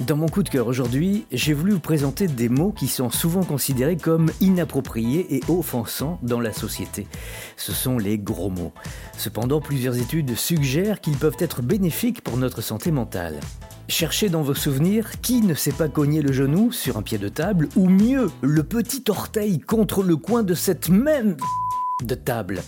Dans mon coup de cœur aujourd'hui, j'ai voulu vous présenter des mots qui sont souvent considérés comme inappropriés et offensants dans la société. Ce sont les gros mots. Cependant, plusieurs études suggèrent qu'ils peuvent être bénéfiques pour notre santé mentale. Cherchez dans vos souvenirs qui ne s'est pas cogné le genou sur un pied de table, ou mieux, le petit orteil contre le coin de cette même de table.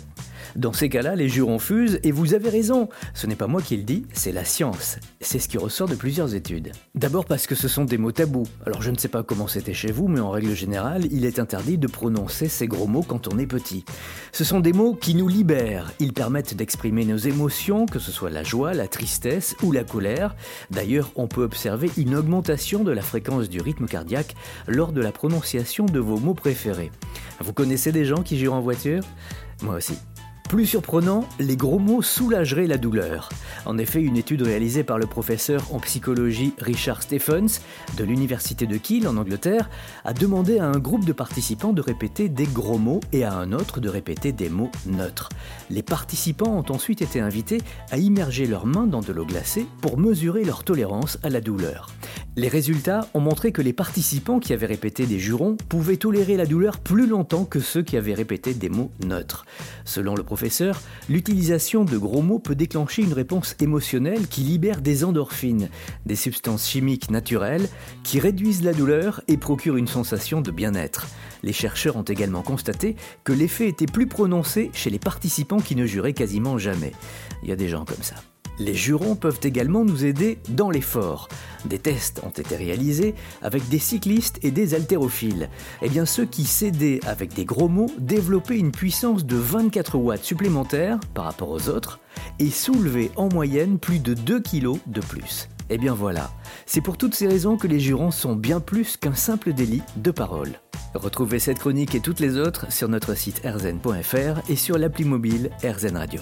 Dans ces cas-là, les jurons fusent et vous avez raison. Ce n'est pas moi qui le dis, c'est la science. C'est ce qui ressort de plusieurs études. D'abord parce que ce sont des mots tabous. Alors je ne sais pas comment c'était chez vous, mais en règle générale, il est interdit de prononcer ces gros mots quand on est petit. Ce sont des mots qui nous libèrent. Ils permettent d'exprimer nos émotions, que ce soit la joie, la tristesse ou la colère. D'ailleurs, on peut observer une augmentation de la fréquence du rythme cardiaque lors de la prononciation de vos mots préférés. Vous connaissez des gens qui jurent en voiture? Moi aussi. Plus surprenant, les gros mots soulageraient la douleur. En effet, une étude réalisée par le professeur en psychologie Richard Stephens de l'université de Kiel en Angleterre a demandé à un groupe de participants de répéter des gros mots et à un autre de répéter des mots neutres. Les participants ont ensuite été invités à immerger leurs mains dans de l'eau glacée pour mesurer leur tolérance à la douleur. Les résultats ont montré que les participants qui avaient répété des jurons pouvaient tolérer la douleur plus longtemps que ceux qui avaient répété des mots neutres. Selon le professeur, l'utilisation de gros mots peut déclencher une réponse émotionnelle qui libère des endorphines, des substances chimiques naturelles qui réduisent la douleur et procurent une sensation de bien-être. Les chercheurs ont également constaté que l'effet était plus prononcé chez les participants qui ne juraient quasiment jamais. Il y a des gens comme ça. Les jurons peuvent également nous aider dans l'effort. Des tests ont été réalisés avec des cyclistes et des haltérophiles. Eh bien, ceux qui s'aidaient avec des gros mots développaient une puissance de 24 watts supplémentaires par rapport aux autres et soulevaient en moyenne plus de 2 kg de plus. Eh bien voilà, c'est pour toutes ces raisons que les jurons sont bien plus qu'un simple délit de parole. Retrouvez cette chronique et toutes les autres sur notre site erzen.fr et sur l'appli mobile RZN Radio.